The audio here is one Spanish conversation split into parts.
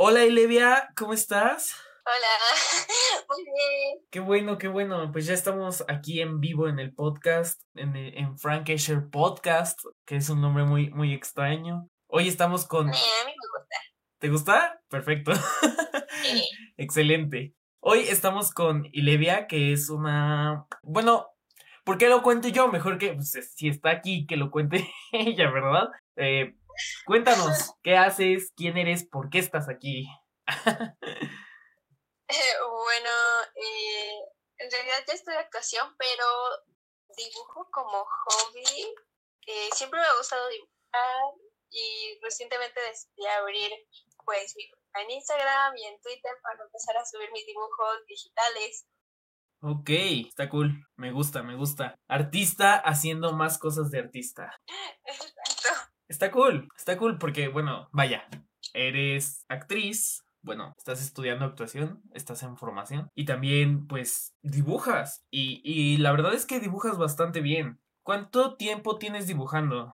Hola Elevia, ¿cómo estás? Hola, muy bien. Qué bueno, qué bueno. Pues ya estamos aquí en vivo en el podcast, en, en Frank Escher Podcast, que es un nombre muy, muy extraño. Hoy estamos con... Eh, a mí me gusta. ¿Te gusta? Perfecto. Sí. Excelente. Hoy estamos con Ilevia, que es una... Bueno, ¿por qué lo cuento yo? Mejor que pues, si está aquí, que lo cuente ella, ¿verdad? Eh, cuéntanos, ¿qué haces? ¿Quién eres? ¿Por qué estás aquí? bueno, eh, en realidad ya estoy actuación, pero dibujo como hobby. Eh, siempre me ha gustado dibujar y recientemente decidí abrir pues en Instagram y en Twitter para empezar a subir mis dibujos digitales. Ok, está cool. Me gusta, me gusta. Artista haciendo más cosas de artista. Exacto. Está cool, está cool porque, bueno, vaya, eres actriz, bueno, estás estudiando actuación, estás en formación y también, pues, dibujas. Y, y la verdad es que dibujas bastante bien. ¿Cuánto tiempo tienes dibujando?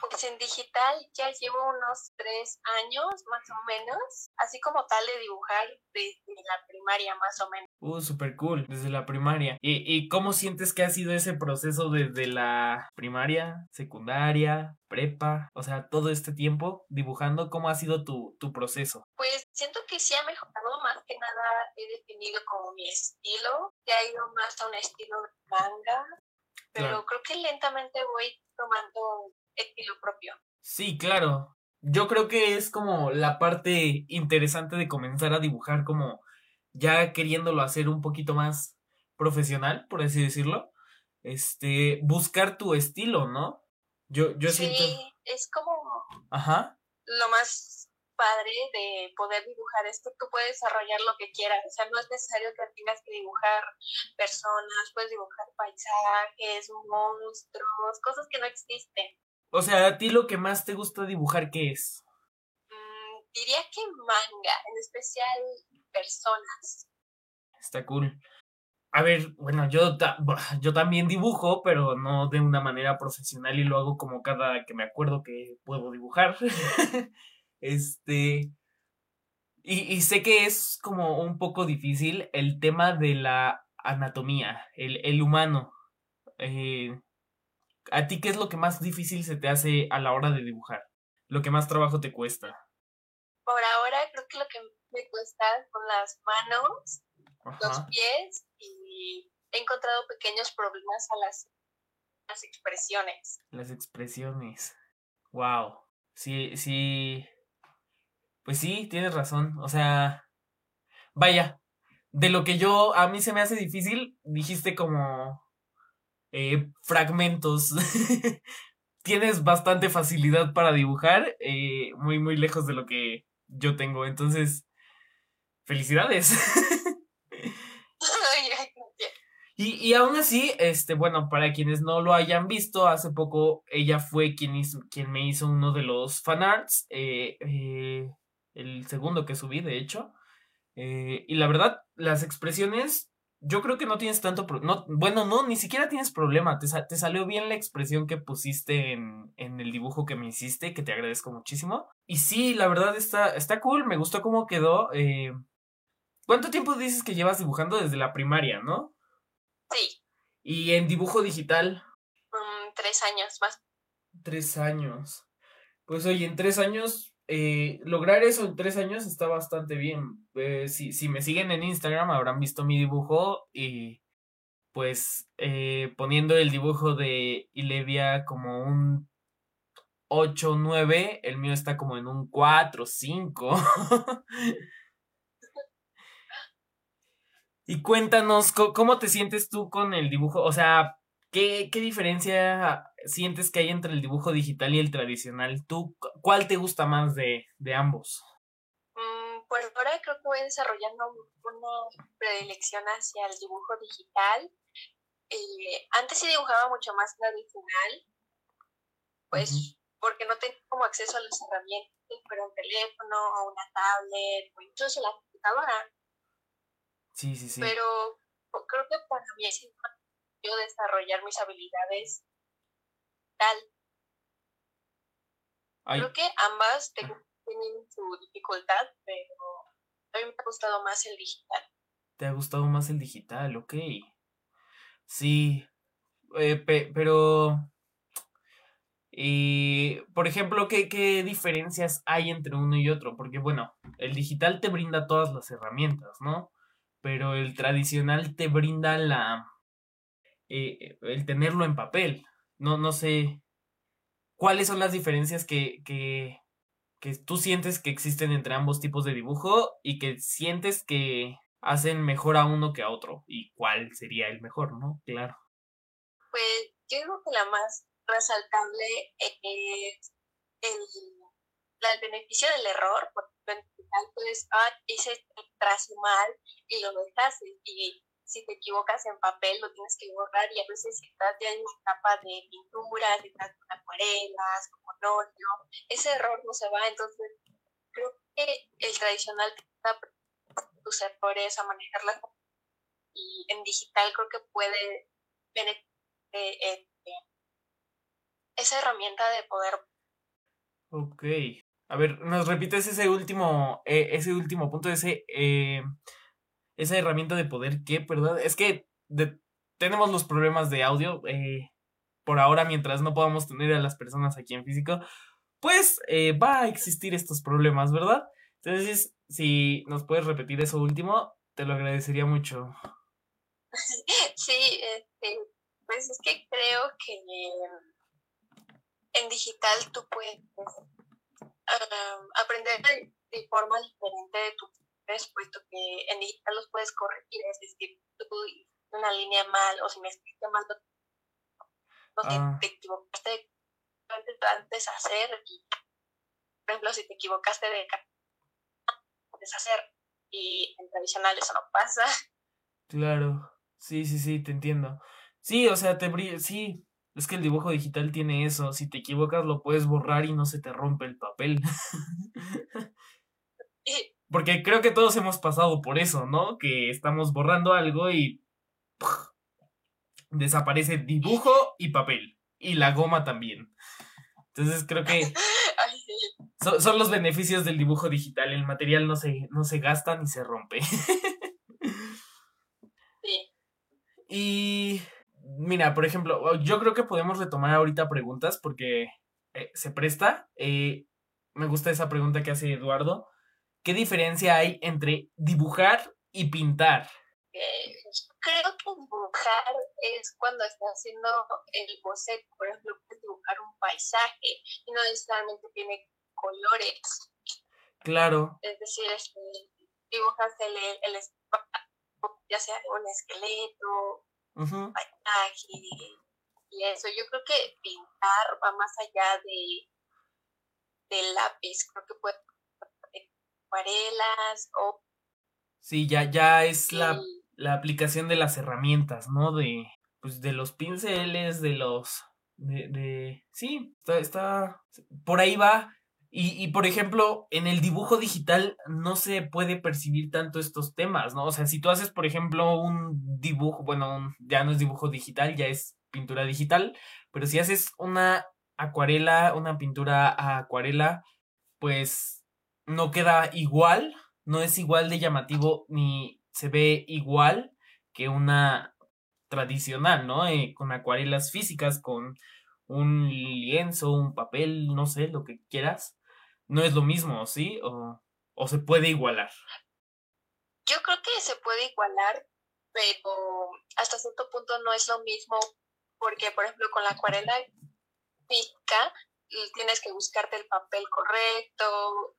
Pues en digital ya llevo unos tres años más o menos, así como tal de dibujar desde la primaria más o menos. Uh, super cool, desde la primaria. ¿Y, ¿Y cómo sientes que ha sido ese proceso desde la primaria, secundaria, prepa? O sea, todo este tiempo dibujando, ¿cómo ha sido tu, tu proceso? Pues siento que sí ha mejorado, más que nada he definido como mi estilo, ya he ido más a un estilo de manga, pero Claro. creo que lentamente voy tomando estilo propio. Sí, claro. Yo creo que es como la parte interesante de comenzar a dibujar como ya queriéndolo hacer un poquito más profesional, por así decirlo. Este, buscar tu estilo, ¿no? Yo, yo sí, siento. es como Ajá. lo más padre de poder dibujar es que tú puedes desarrollar lo que quieras, o sea, no es necesario que tengas que dibujar personas, puedes dibujar paisajes, monstruos, cosas que no existen. O sea, a ti lo que más te gusta dibujar, ¿qué es? Mm, diría que manga, en especial personas. Está cool. A ver, bueno, yo, ta- yo también dibujo, pero no de una manera profesional y lo hago como cada que me acuerdo que puedo dibujar. este. Y, y sé que es como un poco difícil el tema de la anatomía, el, el humano. Eh, ¿A ti qué es lo que más difícil se te hace a la hora de dibujar? Lo que más trabajo te cuesta. Por ahora creo que lo que me cuesta son las manos, los pies y he encontrado pequeños problemas a las, las expresiones. Las expresiones. Wow. Sí, sí. Pues sí, tienes razón. O sea, vaya, de lo que yo a mí se me hace difícil, dijiste como eh, fragmentos. tienes bastante facilidad para dibujar, eh, muy, muy lejos de lo que yo tengo. Entonces, felicidades. Y, y aún así, este, bueno, para quienes no lo hayan visto, hace poco ella fue quien, hizo, quien me hizo uno de los fanarts, eh, eh, el segundo que subí, de hecho. Eh, y la verdad, las expresiones, yo creo que no tienes tanto, pro- no, bueno, no, ni siquiera tienes problema, te, sa- te salió bien la expresión que pusiste en, en el dibujo que me hiciste, que te agradezco muchísimo. Y sí, la verdad está, está cool, me gustó cómo quedó. eh, ¿Cuánto tiempo dices que llevas dibujando desde la primaria, no? Sí, Y en dibujo digital, mm, tres años más. tres años. Pues oye, en tres años, eh, lograr eso en tres años está bastante bien. Eh, si, si me siguen en Instagram habrán visto mi dibujo y pues eh, poniendo el dibujo de Ilevia como un 8, 9, el mío está como en un 4, 5. Y cuéntanos, ¿cómo te sientes tú con el dibujo? O sea, ¿qué, qué diferencia sientes que hay entre el dibujo digital y el tradicional? ¿Tú cu- cuál te gusta más de, de ambos? Mm, por ahora creo que voy desarrollando una predilección hacia el dibujo digital. Eh, antes sí dibujaba mucho más tradicional, pues porque no tenía como acceso a las herramientas, pero un teléfono o una tablet o incluso la computadora. Sí, sí, sí. Pero creo que para mí es importante yo desarrollar mis habilidades tal. Ay, Creo que ambas tienen su dificultad, pero gustado más el digital. ¿Te ha gustado más el digital? Ok. Sí. Eh, pero... Y, por ejemplo, ¿qué, ¿qué diferencias hay entre uno y otro? Porque, bueno, el digital te brinda todas las herramientas, ¿no? Pero el tradicional te brinda la... Eh, el tenerlo en papel. No, no sé. ¿Cuáles son las diferencias que, que, que tú sientes que existen entre ambos tipos de dibujo y que sientes que hacen mejor a uno que a otro? ¿Y cuál sería el mejor, no? Claro. Pues yo creo que la más resaltable es el, el beneficio del error, porque en pues, ah, hice trazo mal y lo dejas y si te equivocas en papel lo tienes que borrar y a veces si estás ya en una etapa de pintura, si estás con acuarelas, como óleo, ese error no se va, entonces creo que el tradicional te da tus errores a manejarlas y en digital creo que puede tener eh, esa herramienta de poder. Ok. A ver, ¿nos repites ese último, eh, ese último punto, ese, eh, esa herramienta de poder qué, verdad? Es que tenemos los problemas de audio. Eh, por ahora, mientras no podamos tener a las personas aquí en físico, pues va a existir estos problemas, ¿verdad? Entonces, si nos puedes repetir eso último, te lo agradecería mucho. Sí, este, pues es que creo que en digital tú puedes aprender de, forma diferente de puesto que en digital los puedes corregir, es decir, tú una línea mal o si me escribiste mal, no ah. te equivocaste antes de hacer y, por ejemplo, si te equivocaste de deshacer y en tradicional eso no pasa. Claro, sí, sí, sí, te entiendo. Sí, o sea, te sí, es que el dibujo digital tiene eso. Si te equivocas, lo puedes borrar y no se te rompe el papel. Porque creo que todos hemos pasado por eso, ¿no? Que estamos borrando algo y desaparece dibujo y papel. Y la goma también. Entonces creo que son, los beneficios del dibujo digital. El material no se, no se gasta ni se rompe. Sí. Y mira, por ejemplo, yo creo que podemos retomar ahorita preguntas porque eh, se presta. Eh, me gusta esa pregunta que hace Eduardo. ¿Qué diferencia hay entre dibujar y pintar? Eh, creo que dibujar es cuando estás haciendo el boceto. Por ejemplo, puedes dibujar un paisaje y no necesariamente tiene colores. Claro. Es decir, este, dibujas el, el, ya sea un esqueleto, y eso. Yo creo que pintar va más allá de del lápiz, creo que puede acuarelas o... Sí, ya, ya es la, la, aplicación de las herramientas, ¿no? De, pues, de los pinceles, de los... De, de... Sí, está, está... Por ahí va y, y, por ejemplo, en el dibujo digital no se puede percibir tanto estos temas, ¿no? O sea, si tú haces, por ejemplo, un dibujo, bueno, ya no es dibujo digital, ya es pintura digital, pero si haces una acuarela, una pintura a acuarela, pues no queda igual, no es igual de llamativo ni se ve igual que una tradicional, ¿no? Eh, con acuarelas físicas, con un lienzo, un papel, no sé, lo que quieras no es lo mismo, ¿sí? O, o se puede igualar. Yo creo que se puede igualar, pero hasta cierto punto no es lo mismo, porque por ejemplo con la acuarela pica tienes que buscarte el papel correcto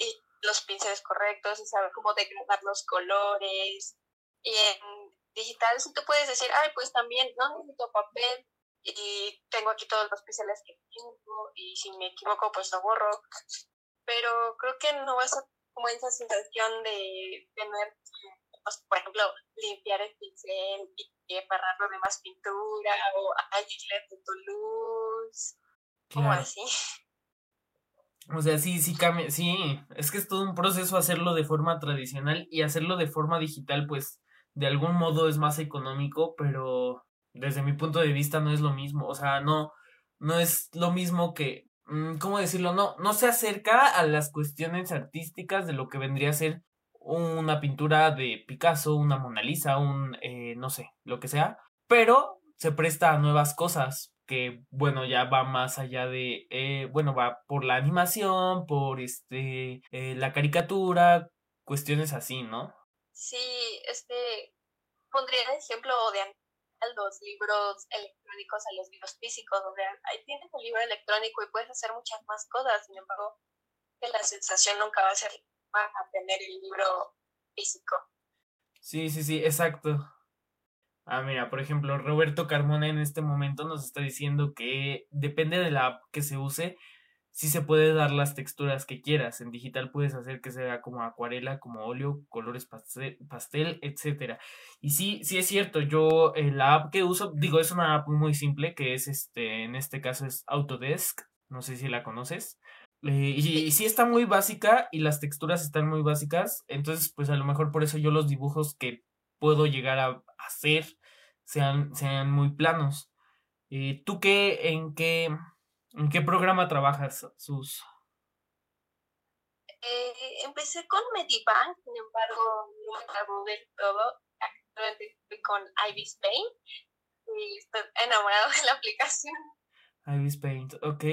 y los pinceles correctos y saber cómo degradar los colores. Y en digital sí tú puedes decir, ay, pues también no necesito papel y tengo aquí todos los pinceles que tengo y si me equivoco pues lo borro pero creo que no va a como esa sensación de tener, pues, por ejemplo, limpiar el pincel y agarrarlo de más pintura o añadirle tu luz, como así. O sea, sí, sí cambia, sí, es que es todo un proceso hacerlo de forma tradicional y hacerlo de forma digital, pues de algún modo es más económico, pero desde mi punto de vista no es lo mismo, o sea, no, no es lo mismo que Mm, ¿cómo decirlo? No, no se acerca a las cuestiones artísticas de lo que vendría a ser una pintura de Picasso, una Mona Lisa, un, eh, no sé, lo que sea, pero se presta a nuevas cosas que, bueno, ya va más allá de, eh, bueno, va por la animación, por este, eh, la caricatura, cuestiones así, ¿no? Sí, este, pondría el ejemplo de los libros electrónicos a los libros físicos, donde ahí tienes el libro electrónico y puedes hacer muchas más cosas, sin embargo, que la sensación nunca va a ser a tener el libro físico. Sí, sí, sí, exacto. Ah, mira, por ejemplo, Roberto Carmona en este momento nos está diciendo que depende de la app que se use, sí se puede dar las texturas que quieras. En digital puedes hacer que sea como acuarela, como óleo, colores pastel, pastel etcétera. Y sí, sí es cierto, yo eh, la app que uso, digo, es una app muy simple que es este, en este caso es Autodesk, no sé si la conoces. Eh, y, sí está muy básica y las texturas están muy básicas, entonces pues a lo mejor por eso yo los dibujos que puedo llegar a hacer sean, sean muy planos. Eh, ¿Tú qué, en qué, en qué programa trabajas, Sus? Eh, empecé con Medibank, sin embargo no me acabó del todo. Actualmente estoy con Ibis Paint y estoy enamorado de la aplicación. Ibis Paint, ok.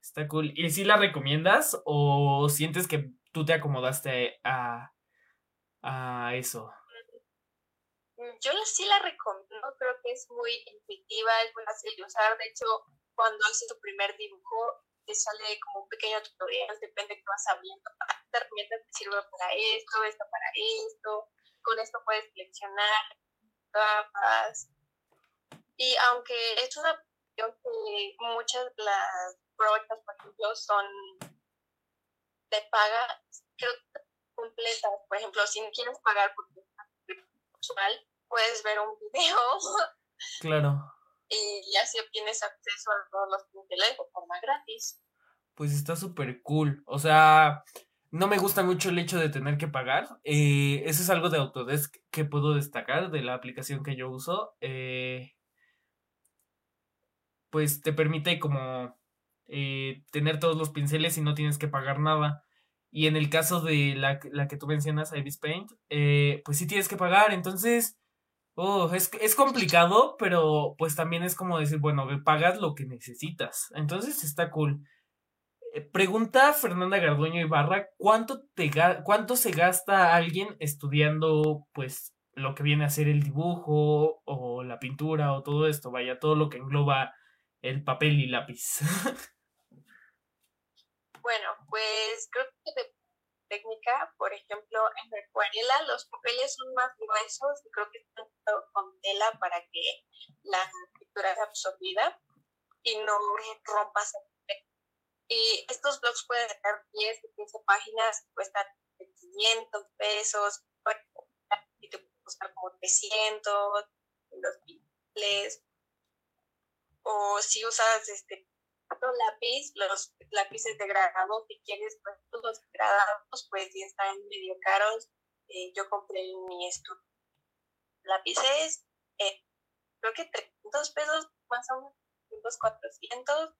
Está cool. ¿Y si la recomiendas o sientes que tú te acomodaste a, a eso? Yo sí la recomiendo, creo que es muy intuitiva, es muy fácil de usar. De hecho, cuando haces tu primer dibujo, te sale como un pequeño tutorial, depende de qué vas abriendo. Esta herramienta te sirve para esto, esto para esto. Con esto puedes seleccionar capas. Y aunque es una que muchas de las proyectos, por ejemplo, son de paga, creo que completas. Por ejemplo, si no quieres pagar por usual, puedes ver un video. Claro. Y así obtienes acceso a todos los pinceles de forma gratis. Pues está súper cool. O sea, no me gusta mucho el hecho de tener que pagar. Eh, eso es algo de Autodesk que puedo destacar de la aplicación que yo uso. Eh, pues te permite como eh, tener todos los pinceles y no tienes que pagar nada. Y en el caso de la, la que tú mencionas, Ibis Paint, eh, pues sí tienes que pagar. Entonces, oh, es, es complicado, pero pues también es como decir, bueno, pagas lo que necesitas. Entonces está cool. Eh, pregunta Fernanda Garduño Ibarra, ¿cuánto, te, ¿cuánto se gasta alguien estudiando pues lo que viene a ser el dibujo o la pintura o todo esto? Vaya, todo lo que engloba el papel y lápiz. Bueno, pues creo que técnica, por ejemplo, en la acuarela los papeles son más gruesos y creo que están con tela para que la pintura sea absorbida y no rompas y estos blogs pueden tener 10 15 páginas, cuestan 500 pesos, y te costar como 300, los pinceles. O si usas este lápiz, los lápices degradados, si quieres, pues los degradados, pues si están medio caros. Eh, yo compré mi estudio lápices, eh, creo que 300 pesos, más o menos 400.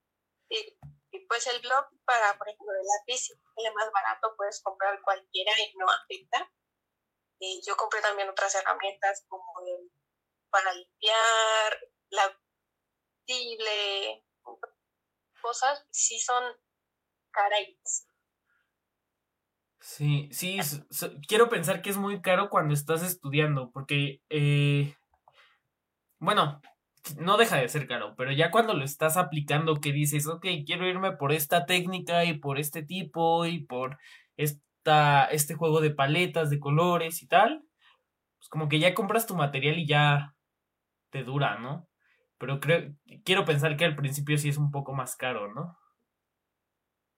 Y, y, pues el blog para, por ejemplo, el lápiz, es más barato, puedes comprar cualquiera y no afecta. Y yo compré también otras herramientas como para limpiar, la cosas sí son caras. Sí, sí, quiero pensar que es muy caro cuando estás estudiando, porque, eh, bueno, no deja de ser caro, pero ya cuando lo estás aplicando, que dices, ok, quiero irme por esta técnica y por este tipo y por esta, este juego de paletas, de colores y tal, pues como que ya compras tu material y ya te dura, ¿no? Pero creo, quiero pensar que al principio sí es un poco más caro, ¿no?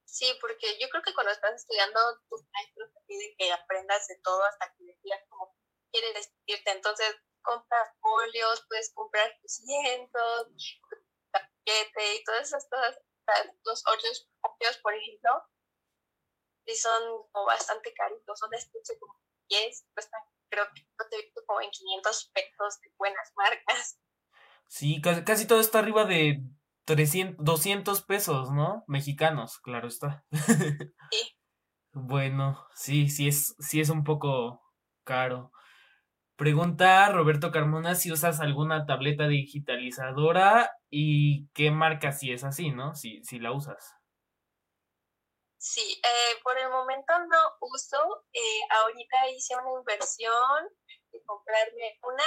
Sí, porque yo creo que cuando estás estudiando, tus maestros te piden que aprendas de todo hasta que decidas cómo quieres vestirte. Entonces, compras folios, puedes comprar tus cientos, y todas esas cosas. Los óleos propios, por ejemplo, sí son como bastante caritos. Son de estuche como 10, cuestan, creo que te he como en 500 pesos de buenas marcas. Sí, casi, todo está arriba de 300, 200 pesos, ¿no? Mexicanos, claro está. Sí. Bueno, sí, sí es, sí es un poco caro. Pregunta Roberto Carmona si usas alguna tableta digitalizadora y qué marca si es así, ¿no? Si, si la usas. Sí, eh, por el momento no uso. Eh, ahorita hice una inversión de comprarme una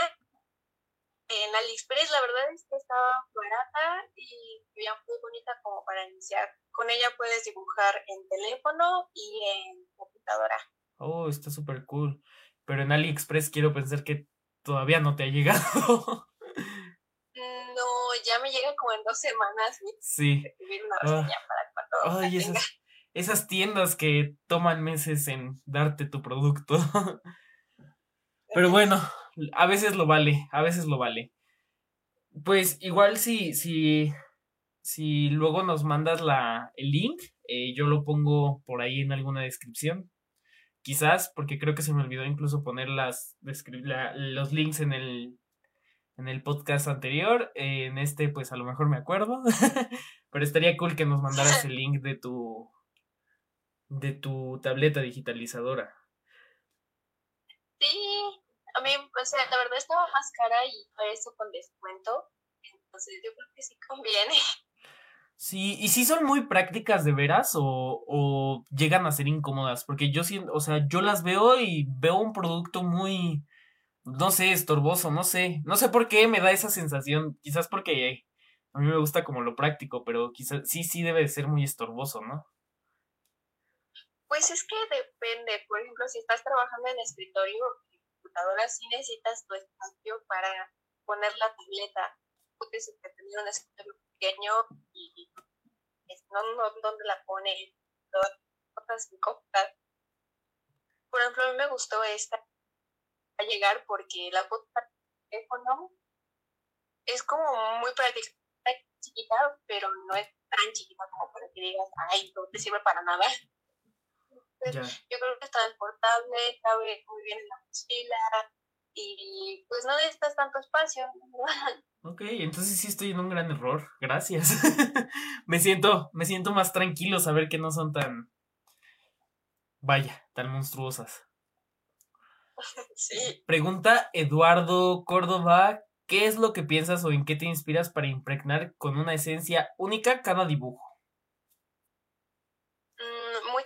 en AliExpress. La verdad es que estaba barata y veía muy bonita como para iniciar. Con ella puedes dibujar en teléfono y en computadora. Oh, está súper cool. Pero en AliExpress quiero pensar que todavía no te ha llegado. No, ya me llega como en dos semanas. Sí. Una ah. para Ay, esas, esas tiendas que toman meses en darte tu producto. Pero bueno, a veces lo vale, a veces lo vale. Pues igual si, si, si luego nos mandas la, el link, eh, yo lo pongo por ahí en alguna descripción. Quizás, porque creo que se me olvidó incluso poner las, los links en el, en el podcast anterior. en este, pues a lo mejor me acuerdo. Pero estaría cool que nos mandaras el link de tu, de tu tableta digitalizadora. A mí, o sea, la verdad estaba más cara y para eso con descuento. Entonces yo creo que sí conviene. Sí, y sí son muy prácticas de veras o, o llegan a ser incómodas, porque yo siento, o sea, yo las veo y veo un producto muy, no sé, estorboso, no sé, no sé por qué me da esa sensación, quizás porque a mí me gusta como lo práctico, pero quizás sí, sí debe de ser muy estorboso, ¿no? Pues es que depende, por ejemplo, si estás trabajando en escritorio computadora, sí necesitas tu espacio para poner la tableta. Puedes tener un escritorio pequeño y no, no dónde la pone, otras cosas. Por ejemplo, a mí me gustó esta a llegar porque la foto teléfono es como muy práctica, chiquita, pero no es tan chiquita como para que digas, ay, no te sirve para nada. Yo creo que es transportable, cabe muy bien en la mochila y pues no necesitas tanto espacio. Ok, entonces sí estoy en un gran error. Gracias. me siento, me siento más tranquilo saber que no son tan, vaya, tan monstruosas. Sí. Pregunta Eduardo Córdoba, ¿qué es lo que piensas o en qué te inspiras para impregnar con una esencia única cada dibujo?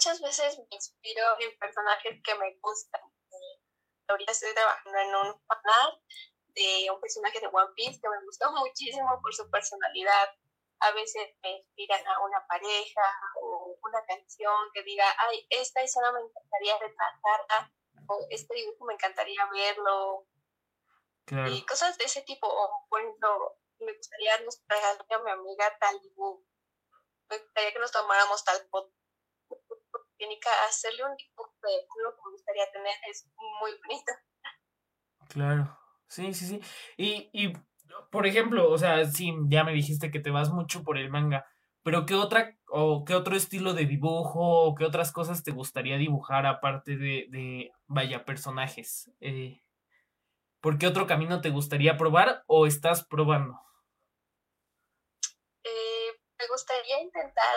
Muchas veces me inspiro en personajes que me gustan. ahorita estoy trabajando en un fanart de un personaje de One Piece que me gustó muchísimo por su personalidad. A veces me inspiran a una pareja o una canción que diga, ay, esta escena me encantaría retratarla o este dibujo me encantaría verlo. Y cosas de ese tipo. O, por ejemplo, me gustaría nos a mi amiga tal dibujo. Me gustaría que nos tomáramos tal foto hacerle un dibujo de lo que me gustaría tener es muy bonito. Claro, sí, sí, sí. Y, y, por ejemplo, o sea, sí, ya me dijiste que te vas mucho por el manga, pero ¿qué otra o qué otro estilo de dibujo o qué otras cosas te gustaría dibujar aparte de, de vaya, personajes? Eh, ¿Por qué otro camino te gustaría probar o estás probando? Eh, me gustaría intentar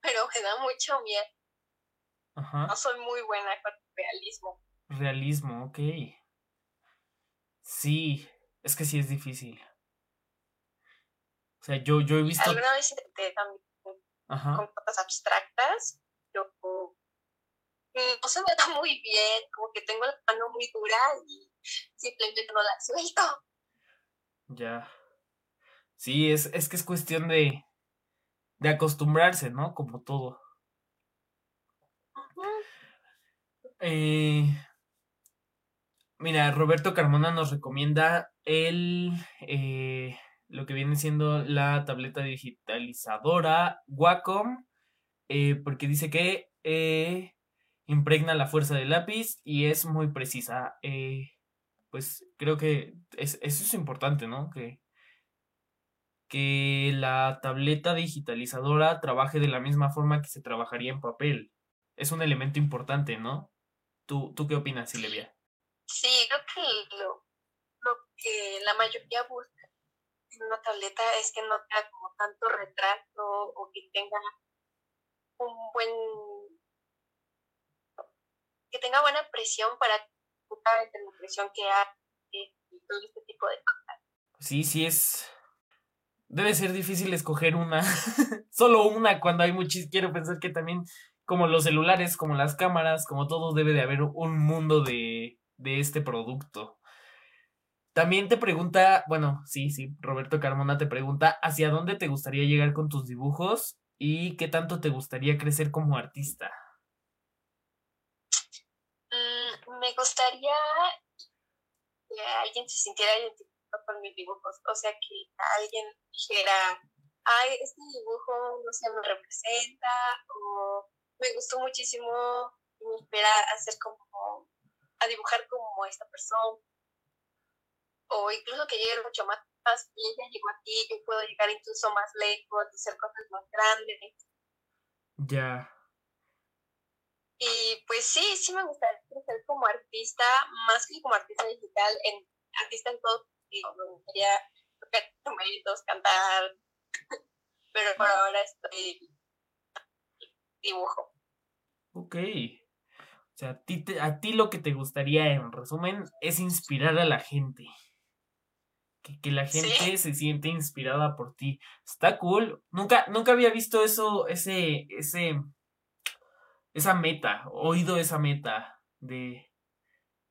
pero me da mucho miedo. Ajá. No soy muy buena con realismo. Realismo, ok. Sí, es que sí es difícil. O sea, yo, yo he visto... Alguna vez intenté también con cosas abstractas, pero no se me da muy bien, como que tengo la mano muy dura y simplemente no la suelto. Ya. Sí, es, es que es cuestión de, de acostumbrarse, ¿no? Como todo. Eh, mira, Roberto Carmona nos recomienda el eh, lo que viene siendo la tableta digitalizadora Wacom, eh, porque dice que impregna la fuerza del lápiz y es muy precisa. pues creo que eso es importante, ¿no? Que, que la tableta digitalizadora trabaje de la misma forma que se trabajaría en papel. Es un elemento importante, ¿no? ¿Tú, tú qué opinas, Silvia? Sí, creo que lo, que la mayoría busca en una tableta es que no tenga como tanto retraso o que tenga un buen que tenga buena presión para entre la presión que hay y todo este tipo de cosas. Sí, sí es. Debe ser difícil escoger una, solo una cuando hay muchísimas. Quiero pensar que también, como los celulares, como las cámaras, como todo, debe de haber un mundo de, de este producto. También te pregunta, bueno, sí, sí, Roberto Carmona te pregunta, ¿hacia dónde te gustaría llegar con tus dibujos y qué tanto te gustaría crecer como artista? Mm, me gustaría que alguien se sintiera identificado con mis dibujos, o sea, que alguien dijera, ay, este dibujo no se me representa, o me gustó muchísimo y me espera hacer como, a dibujar como esta persona, o incluso que llegue mucho más, y ella llegó aquí, yo puedo llegar incluso más lejos, hacer cosas más grandes. Ya. Y pues sí, sí me gustaría crecer como artista, más que como artista digital, en artista en todo Me gustaría tocar numeritos, cantar, pero por ahora estoy dibujo. Ok. O sea, a ti, a ti lo que te gustaría, en resumen, es inspirar a la gente. Que, que la gente se siente inspirada por ti. Está cool. Nunca, nunca había visto eso, ese, ese, esa meta, oído esa meta de,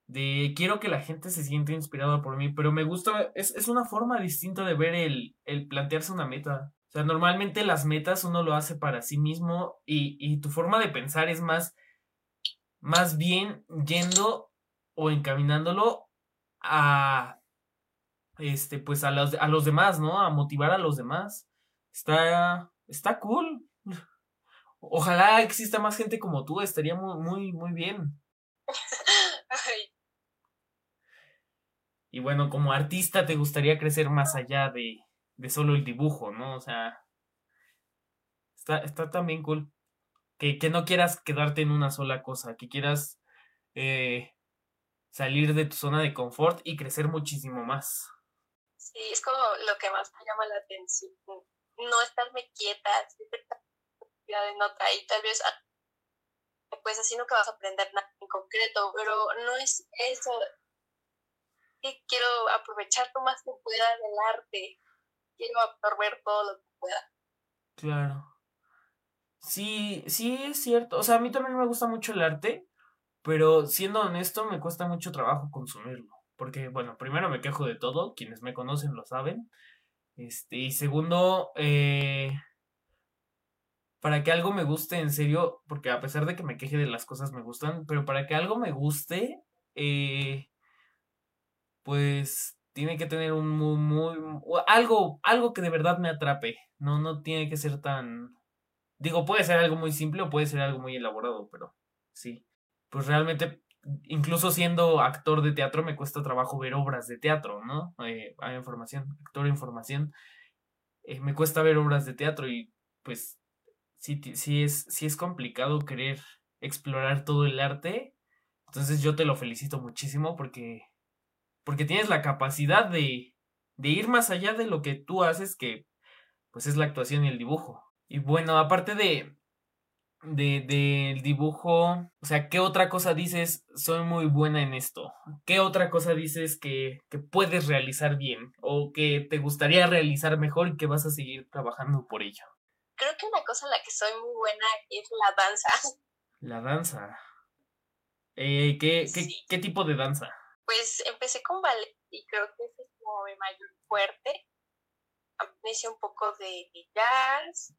de quiero que la gente se sienta inspirada por mí, pero me gusta, es, es una forma distinta de ver el, el, plantearse una meta. O sea, normalmente las metas uno lo hace para sí mismo y, y tu forma de pensar es más, más bien yendo o encaminándolo a, este, pues a los, a los demás, ¿no? A motivar a los demás. Está, está cool. Ojalá exista más gente como tú, estaría muy, muy, muy bien. Y bueno, como artista te gustaría crecer más allá de, de solo el dibujo, ¿no? O sea, está, está también cool. Que, que, no quieras quedarte en una sola cosa, que quieras eh, salir de tu zona de confort y crecer muchísimo más. Sí, es como lo que más me llama la atención. No estarme quieta, de nota y tal vez ah, pues así nunca vas a aprender nada en concreto, pero no es eso. Quiero aprovechar lo más que pueda del arte, quiero absorber todo lo que pueda. Claro. Sí, sí es cierto. O sea, a mí también me gusta mucho el arte, pero siendo honesto, me cuesta mucho trabajo consumirlo. Porque, bueno, primero me quejo de todo, quienes me conocen lo saben. Este, y segundo, eh, para que algo me guste en serio, porque a pesar de que me queje de las cosas me gustan, pero para que algo me guste, eh, pues tiene que tener un muy, muy, algo, algo que de verdad me atrape. No, no tiene que ser tan, digo, puede ser algo muy simple o puede ser algo muy elaborado, pero sí. Pues realmente, incluso siendo actor de teatro, me cuesta trabajo ver obras de teatro, ¿no? Eh, hay información, actor en formación. Eh, me cuesta ver obras de teatro y pues sí, es, sí es complicado querer explorar todo el arte. Entonces yo te lo felicito muchísimo porque, porque tienes la capacidad de, de ir más allá de lo que tú haces, que pues es la actuación y el dibujo. Y bueno, aparte de, de, del dibujo, o sea, ¿qué otra cosa dices? Soy muy buena en esto. ¿Qué otra cosa dices que, que puedes realizar bien o que te gustaría realizar mejor y que vas a seguir trabajando por ello? creo que una cosa en la que soy muy buena es la danza. La danza. Eh, ¿qué, qué, ¿Qué tipo de danza? Pues empecé con ballet y creo que ese es como mi mayor fuerte. Hice un poco de jazz.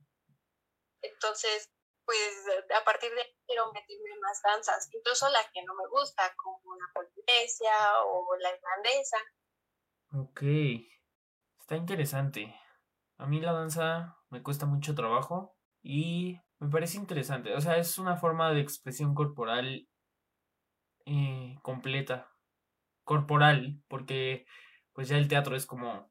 Entonces, pues a partir de ahí quiero meterme en más danzas, incluso la que no me gusta, como la polinesia o la irlandesa. Ok, está interesante. A mí la danza me cuesta mucho trabajo y me parece interesante. O sea, es una forma de expresión corporal eh, completa. Corporal, porque pues ya el teatro es como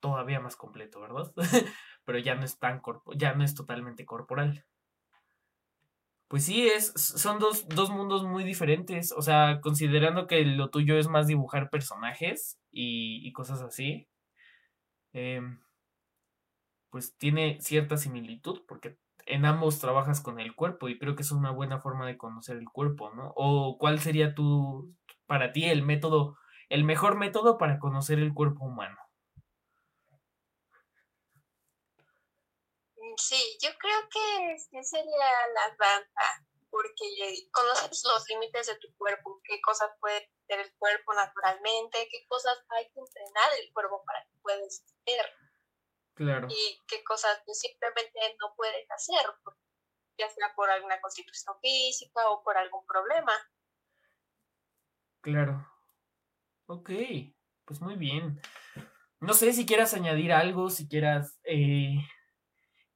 todavía más completo, ¿verdad? Pero ya no es tan corpo ya no es totalmente corporal. Pues sí, es, son dos, dos mundos muy diferentes. O sea, considerando que lo tuyo es más dibujar personajes y, y cosas así. Eh, pues tiene cierta similitud porque en ambos trabajas con el cuerpo y creo que es una buena forma de conocer el cuerpo, ¿no? O cuál sería tu, para ti, el método, el mejor método para conocer el cuerpo humano. Mm, sí, yo creo que sería la danza, porque conoces los límites de tu cuerpo, qué cosas puede hacer el cuerpo naturalmente, qué cosas hay que entrenar el cuerpo para que puedas hacer. Claro. Y qué cosas simplemente no puedes hacer, ya sea por alguna constitución física o por algún problema. Claro. Ok, pues muy bien. No sé si quieras añadir algo, si quieras eh,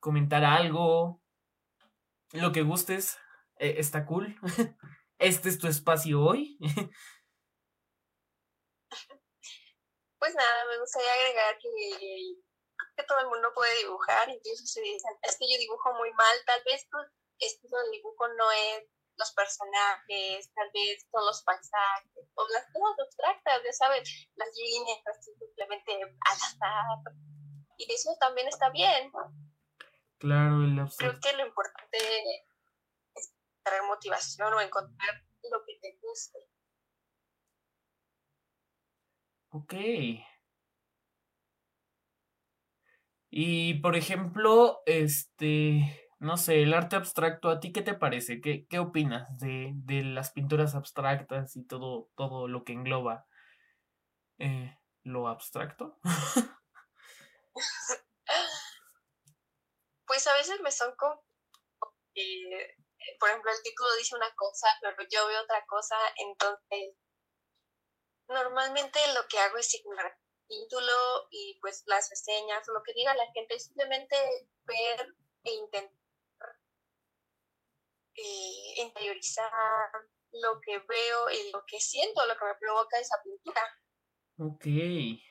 comentar algo, lo que gustes, eh, está cool. este es tu espacio hoy. pues nada, me gustaría agregar que que todo el mundo puede dibujar, incluso se dicen, es que yo dibujo muy mal, tal vez tu estilo de dibujo no es los personajes, tal vez son los paisajes, o las cosas abstractas, ya sabes, las líneas simplemente al azar. Y eso también está bien. Claro, el abstracto. Creo que lo importante es traer motivación o encontrar lo que te guste. Ok. Y por ejemplo, este, no sé, el arte abstracto, ¿a ti qué te parece? ¿Qué, qué opinas de, de las pinturas abstractas y todo, todo lo que engloba eh, lo abstracto? pues a veces me son como, por ejemplo, el título dice una cosa, pero yo veo otra cosa, entonces normalmente lo que hago es ignorar título y pues las reseñas lo que diga la gente, simplemente ver e intentar eh, interiorizar lo que veo y lo que siento, lo que me provoca esa pintura. Ok. Y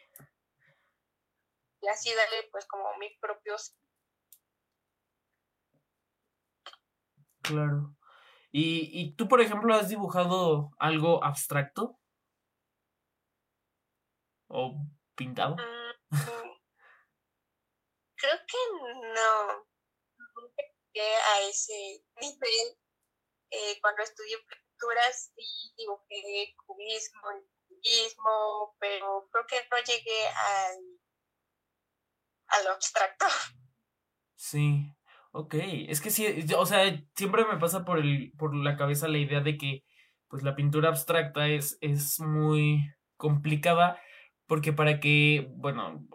así darle pues como mis propios... Claro. ¿Y, ¿Y tú, por ejemplo, has dibujado algo abstracto? ¿O pintado? Mm, creo que no. Nunca llegué a ese nivel. Eh, cuando estudié pinturas sí dibujé cubismo cubismo, pero creo que no llegué al, a lo abstracto. Sí, ok. Es que sí, o sea, siempre me pasa por, el, por la cabeza la idea de que pues la pintura abstracta es, es muy complicada porque para que, bueno,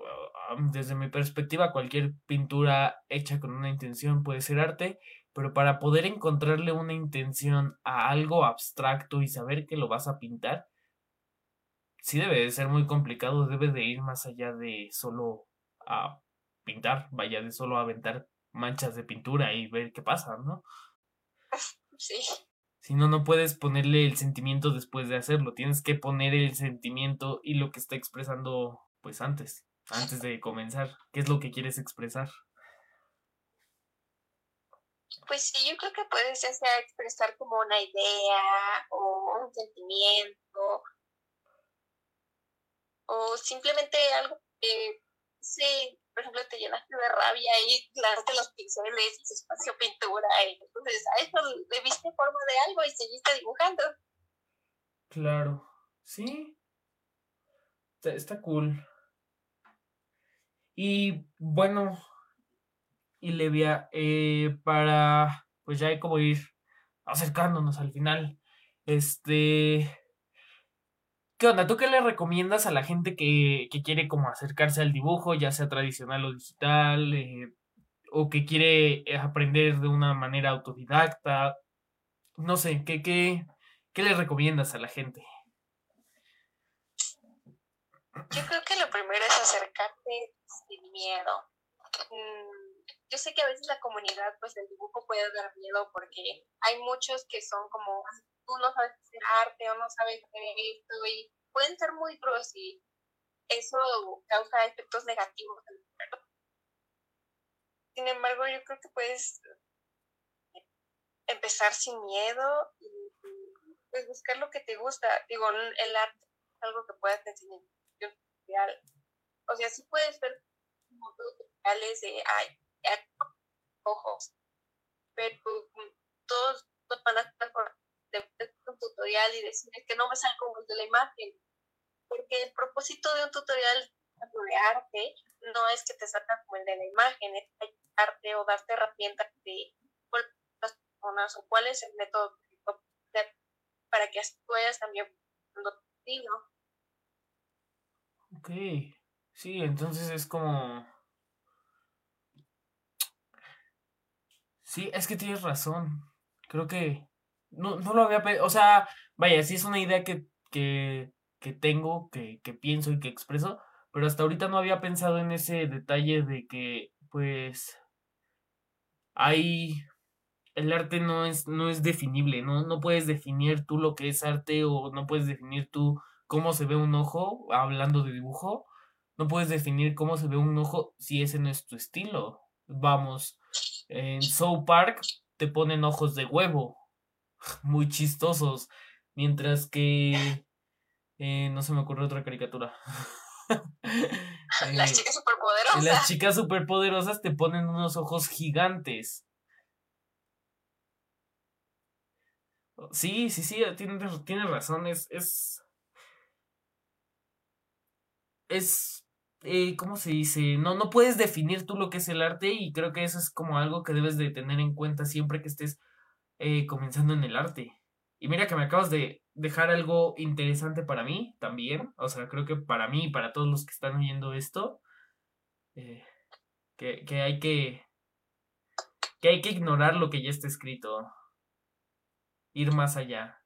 desde mi perspectiva, cualquier pintura hecha con una intención puede ser arte, pero para poder encontrarle una intención a algo abstracto y saber que lo vas a pintar, sí debe de ser muy complicado, debe de ir más allá de solo a pintar, vaya, de solo aventar manchas de pintura y ver qué pasa, ¿no? Sí. Si no, no puedes ponerle el sentimiento después de hacerlo. Tienes que poner el sentimiento y lo que está expresando, pues antes, antes de comenzar. ¿Qué es lo que quieres expresar? Pues sí, yo creo que puedes ya expresar como una idea o un sentimiento o simplemente algo que sí por ejemplo, te llenaste de rabia y clavaste los pinceles y espacio pintura. Y entonces a eso le viste forma de algo y seguiste dibujando. Claro, sí. Está, cool. Y bueno, y Levia, eh, para pues ya como ir acercándonos al final, este, ¿Qué onda? ¿Tú qué le recomiendas a la gente que, quiere como acercarse al dibujo, ya sea tradicional o digital, eh, o que quiere eh, aprender de una manera autodidacta? No sé, ¿qué, qué, qué le recomiendas a la gente? Yo creo que lo primero es acercarte sin miedo. Mm, yo sé que a veces la comunidad pues del dibujo puede dar miedo porque hay muchos que son como tú no sabes hacer arte o no sabes hacer esto y pueden ser muy crueles y eso causa efectos negativos. Sin embargo, yo creo que puedes empezar sin miedo y pues buscar lo que te gusta. Digo, el arte es algo que puedas enseñar. O sea, sí puedes ver tutoriales de ojos, pero mm, todos van a estar por un tutorial y decirles que no me salga como el de la imagen, porque el propósito de un tutorial de arte no es que te salga como el de la imagen, es ayudarte o darte herramientas de las personas o cuál es el método para que puedas también. Ok, sí, entonces es como... Sí, es que tienes razón. Creo que no, no lo había... O sea, vaya, sí es una idea que, que, que tengo, que, que pienso y que expreso, pero hasta ahorita no había pensado en ese detalle de que, pues, hay el arte no es, no es definible, ¿no? No puedes definir tú lo que es arte o no puedes definir tú cómo se ve un ojo, hablando de dibujo, no puedes definir cómo se ve un ojo si ese no es tu estilo. Vamos, en South Park te ponen ojos de huevo, muy chistosos, mientras que... Eh, no se me ocurre otra caricatura. las chicas superpoderosas. Las chicas superpoderosas te ponen unos ojos gigantes. Sí, sí, sí, tienes, tiene razón, es, es, es, eh, ¿cómo se dice? No, no puedes definir tú lo que es el arte y creo que eso es como algo que debes de tener en cuenta siempre que estés eh, comenzando en el arte. Y mira que me acabas de dejar algo interesante para mí también, o sea, creo que para mí y para todos los que están oyendo esto, eh, que, que hay que, que hay que ignorar lo que ya está escrito ir más allá.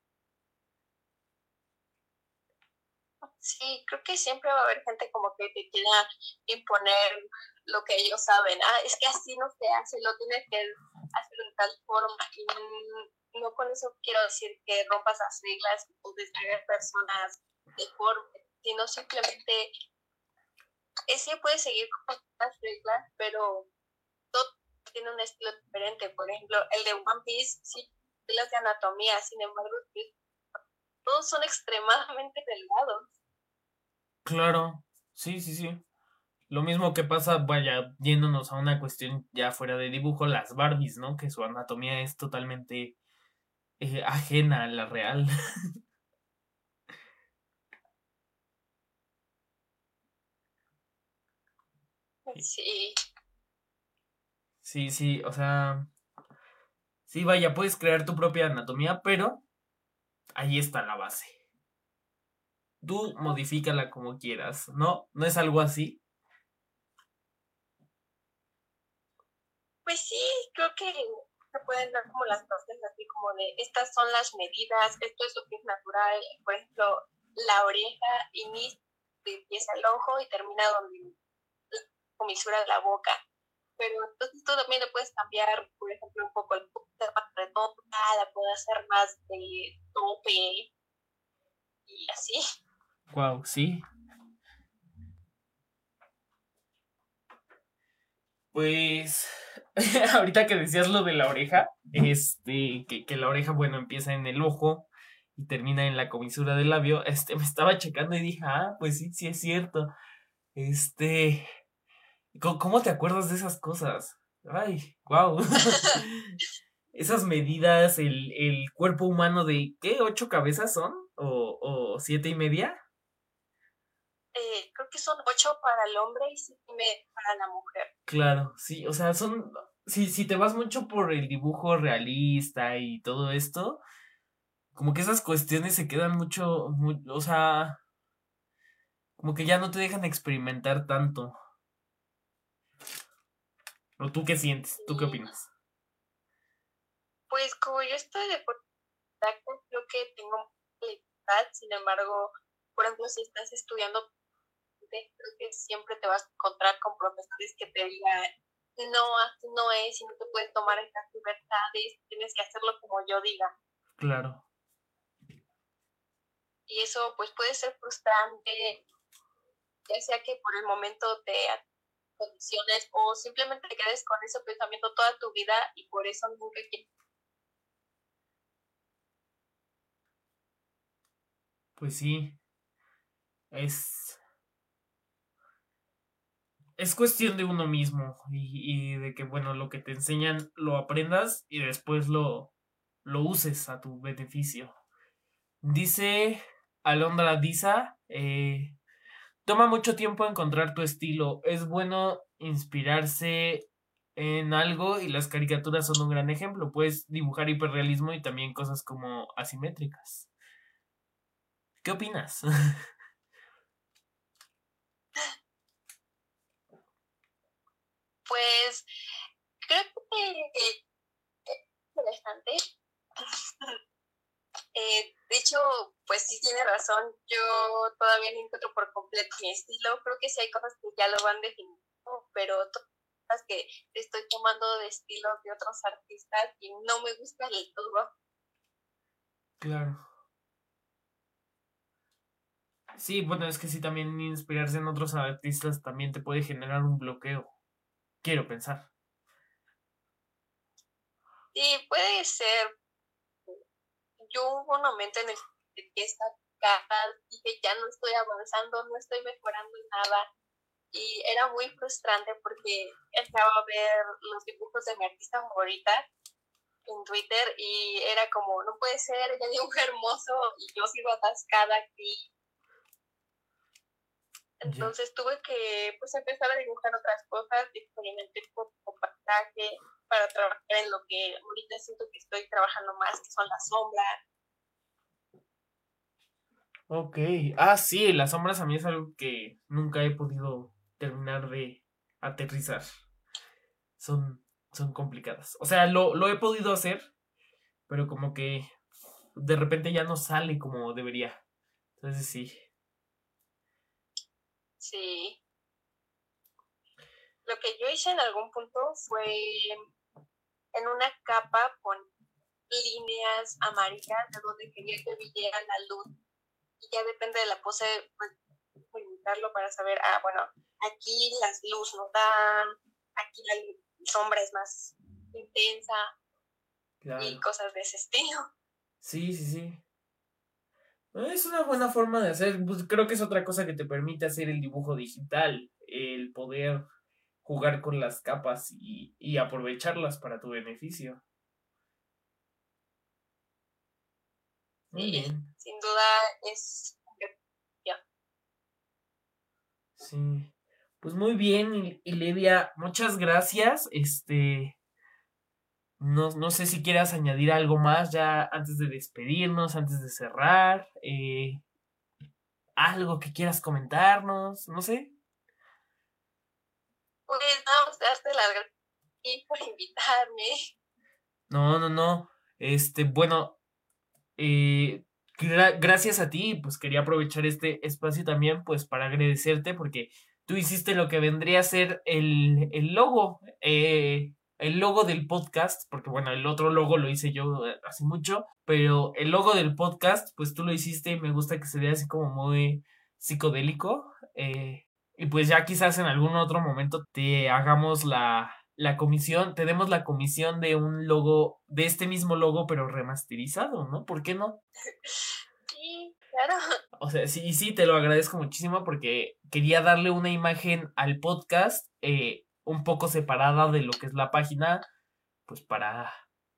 Sí, creo que siempre va a haber gente como que te quiera imponer lo que ellos saben. Ah, es que así no se hace, lo tienes que hacer de tal forma. Y no con eso quiero decir que rompas las reglas o distraer personas de forma, sino simplemente es sí puedes seguir con las reglas, pero todo tiene un estilo diferente. Por ejemplo, el de One Piece sí las de anatomía, sin embargo, todos son extremadamente delgados. Claro, sí, sí, sí. Lo mismo que pasa, vaya, yéndonos a una cuestión ya fuera de dibujo, las Barbies, ¿no? Que su anatomía es totalmente eh, ajena a la real. Sí. Sí, sí, o sea, Sí, vaya, puedes crear tu propia anatomía, pero ahí está la base. Tú modifícala como quieras, ¿no? ¿No es algo así? Pues sí, creo que se pueden dar como las bases así como de estas son las medidas, esto es lo que es natural, por ejemplo, la oreja empieza el ojo y termina donde comisura la boca pero entonces tú también le puedes cambiar, por ejemplo, un poco el más redonda, la puedes hacer más de tope y así. Wow, sí. Pues ahorita que decías lo de la oreja, este, que, que la oreja, bueno, empieza en el ojo y termina en la comisura del labio, este, me estaba checando y dije, ah, pues sí, sí es cierto. Este, ¿Cómo, te acuerdas de esas cosas? Ay, wow. esas medidas, el, el, cuerpo humano de, ¿qué? ¿Ocho cabezas son? ¿O, o siete y media? Eh, creo que son ocho para el hombre y siete para la mujer. Claro, sí, o sea, son, si, si te vas mucho por el dibujo realista y todo esto, como que esas cuestiones se quedan mucho, o sea, como que ya no te dejan experimentar tanto. ¿O tú qué sientes? ¿Tú qué opinas? Pues como yo estoy de creo que tengo libertad, sin embargo, por ejemplo, si estás estudiando, creo que siempre te vas a encontrar con profesores que te digan, no, así no es, y no te puedes tomar estas libertades, tienes que hacerlo como yo diga. Claro. Y eso pues puede ser frustrante, ya sea que por el momento te condiciones o simplemente te quedes con ese pensamiento toda tu vida y por eso nunca quieres. Pues sí, es... es cuestión de uno mismo y, de que, bueno, lo que te enseñan lo aprendas y después lo, lo uses a tu beneficio. Dice Alondra Disa, eh, toma mucho tiempo encontrar tu estilo. Es bueno inspirarse en algo y las caricaturas son un gran ejemplo. Puedes dibujar hiperrealismo y también cosas como asimétricas. ¿Qué opinas? Pues creo que es interesante. Eh, de hecho, pues sí tiene razón. Yo todavía no encuentro por completo mi estilo. Creo que sí hay cosas que ya lo van definiendo, pero cosas que estoy tomando de estilo de otros artistas y no me gusta el todo. Claro. Sí, bueno, es que sí, también inspirarse en otros artistas también te puede generar un bloqueo. Quiero pensar. Sí, puede ser. Yo hubo un momento en el que esta dije, ya no estoy avanzando, no estoy mejorando nada. Y era muy frustrante porque entraba a ver los dibujos de mi artista favorita en Twitter y era como, no puede ser, ella dibuja hermoso y yo sigo atascada aquí entonces tuve que pues empezar a dibujar otras cosas, experimenté con paisaje para trabajar en lo que ahorita siento que estoy trabajando más, que son las sombras. Ok, ah sí, las sombras a mí es algo que nunca he podido terminar de aterrizar. Son, son complicadas. O sea, lo, lo he podido hacer, pero como que de repente ya no sale como debería. Entonces sí, Sí. Lo que yo hice en algún punto fue en una capa con líneas amarillas de donde quería que viniera la luz. Y ya depende de la pose, pues, limitarlo para saber, ah, bueno, aquí las luz no dan, aquí la sombra es más intensa y cosas de ese estilo. Sí, sí, sí. Es una buena forma de hacer, pues creo que es otra cosa que te permite hacer el dibujo digital, el poder jugar con las capas y, y aprovecharlas para tu beneficio. Muy bien. Sin duda es... Sí. Pues muy bien, Ilevia, muchas gracias. Este, no, no, sé si quieras añadir algo más ya antes de despedirnos, antes de cerrar. Eh, algo que quieras comentarnos, no sé. Pues vamos a darte las gracias por invitarme. No, no, no. Este, bueno, eh, gracias a ti, pues quería aprovechar este espacio también, pues para agradecerte porque tú hiciste lo que vendría a ser el, el logo. Eh, el logo del podcast, porque bueno, el otro logo lo hice yo eh, hace mucho, pero el logo del podcast, pues tú lo hiciste y me gusta que se vea así como muy psicodélico. Eh, y pues ya quizás en algún otro momento te hagamos la, la comisión, te demos la comisión de un logo, de este mismo logo, pero remasterizado, ¿no? ¿Por qué no? Sí, claro. O sea, sí, sí, te lo agradezco muchísimo porque quería darle una imagen al podcast. Eh, un poco separada de lo que es la página, pues para,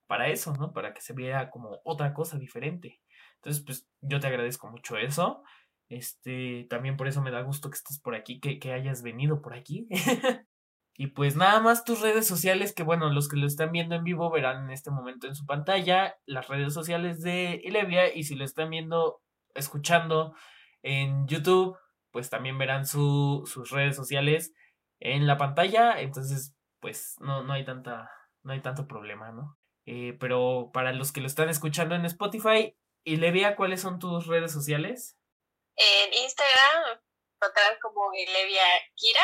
para eso, ¿no? Para que se viera como otra cosa diferente. Entonces, pues yo te agradezco mucho eso. Este, también por eso me da gusto que estés por aquí, que, hayas venido por aquí. y pues nada más tus redes sociales, que bueno, los que lo están viendo en vivo verán en este momento en su pantalla las redes sociales de Ilevia y si lo están viendo, escuchando en YouTube, pues también verán su, sus redes sociales en la pantalla, entonces pues no, no hay tanta, no hay tanto problema, ¿no? Eh, pero para los que lo están escuchando en Spotify, y Levia, ¿cuáles son tus redes sociales? En Instagram, total como Levia Kira.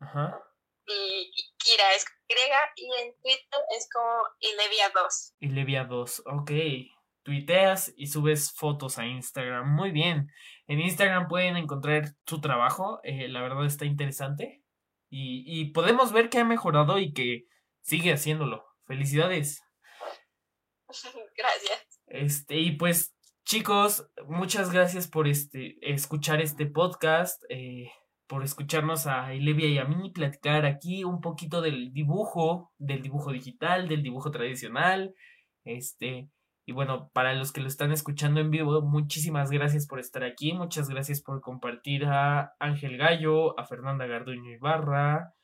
Ajá. Y Kira es griega, y en Twitter es como Ilevia2. Ilevia2, ok. Tuiteas y subes fotos a Instagram. Muy bien. En Instagram pueden encontrar tu trabajo. Eh, la verdad está interesante. Y, podemos ver que ha mejorado y que sigue haciéndolo. Felicidades. Gracias. Este, y pues, chicos, muchas gracias por este escuchar este podcast. Eh, por escucharnos a Elevia y a mí platicar aquí un poquito del dibujo, del dibujo digital, del dibujo tradicional. Este, y bueno, para los que lo están escuchando en vivo, muchísimas gracias por estar aquí, muchas gracias por compartir a Ángel Gallo, a Fernanda Garduño Ibarra,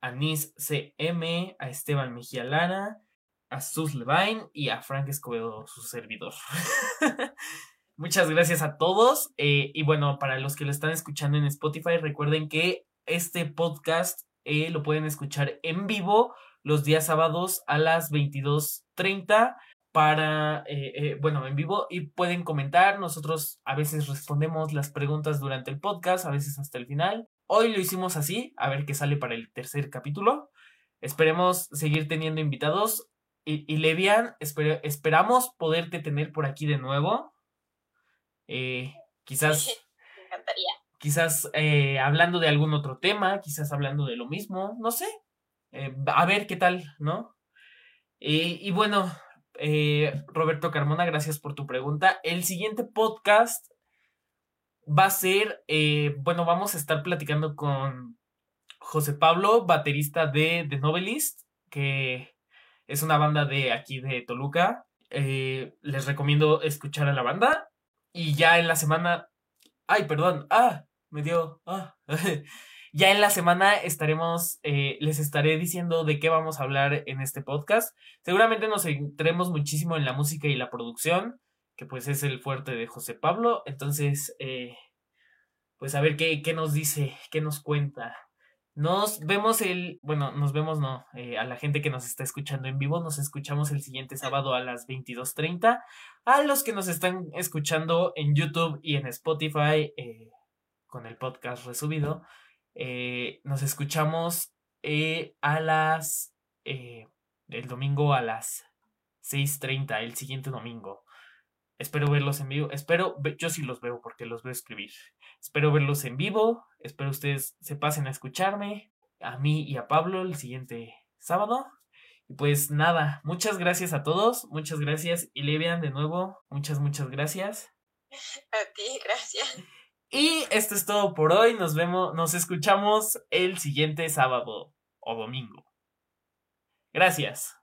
a Nis CM, a Esteban Mejía Lara, a Sus Levine y a Frank Escobedo, su servidor. Muchas gracias a todos. Eh, y bueno, para los que lo están escuchando en Spotify, recuerden que este podcast eh, lo pueden escuchar en vivo los días sábados a las 22.30 para, eh, bueno, en vivo y pueden comentar. Nosotros a veces respondemos las preguntas durante el podcast, a veces hasta el final. Hoy lo hicimos así, a ver qué sale para el tercer capítulo. Esperemos seguir teniendo invitados. Y, y Levian, esperamos poderte tener por aquí de nuevo. Eh, quizás. Me encantaría. Quizás eh, hablando de algún otro tema, quizás hablando de lo mismo, no sé. Eh, a ver qué tal, ¿no? y bueno, Roberto Carmona, gracias por tu pregunta. El siguiente podcast va a ser, bueno, vamos a estar platicando con José Pablo, baterista de The Novelist, que es una banda de aquí de Toluca. les recomiendo escuchar a la banda. Y ya en la semana. Ay, perdón. Ah, me dio. Ah. ya en la semana estaremos. Eh, les estaré diciendo de qué vamos a hablar en este podcast. Seguramente nos centremos muchísimo en la música y la producción. Que pues es el fuerte de José Pablo. Entonces. Eh, pues a ver qué, qué nos dice, qué nos cuenta. Nos vemos el, bueno, nos vemos, no, eh, a la gente que nos está escuchando en vivo, nos escuchamos el siguiente sábado a las 22.30. A los que nos están escuchando en YouTube y en Spotify con el podcast resubido, eh, nos escuchamos a las, el domingo a las 6.30, el siguiente domingo. Espero verlos en vivo. Espero, yo sí los veo porque los veo escribir. Espero verlos en vivo. Espero ustedes se pasen a escucharme. A mí y a Pablo el siguiente sábado. Y pues nada, muchas gracias a todos. Muchas gracias. Y Levian, de nuevo, muchas, muchas gracias. A ti, gracias. Y esto es todo por hoy. Nos vemos, nos escuchamos el siguiente sábado o domingo. Gracias.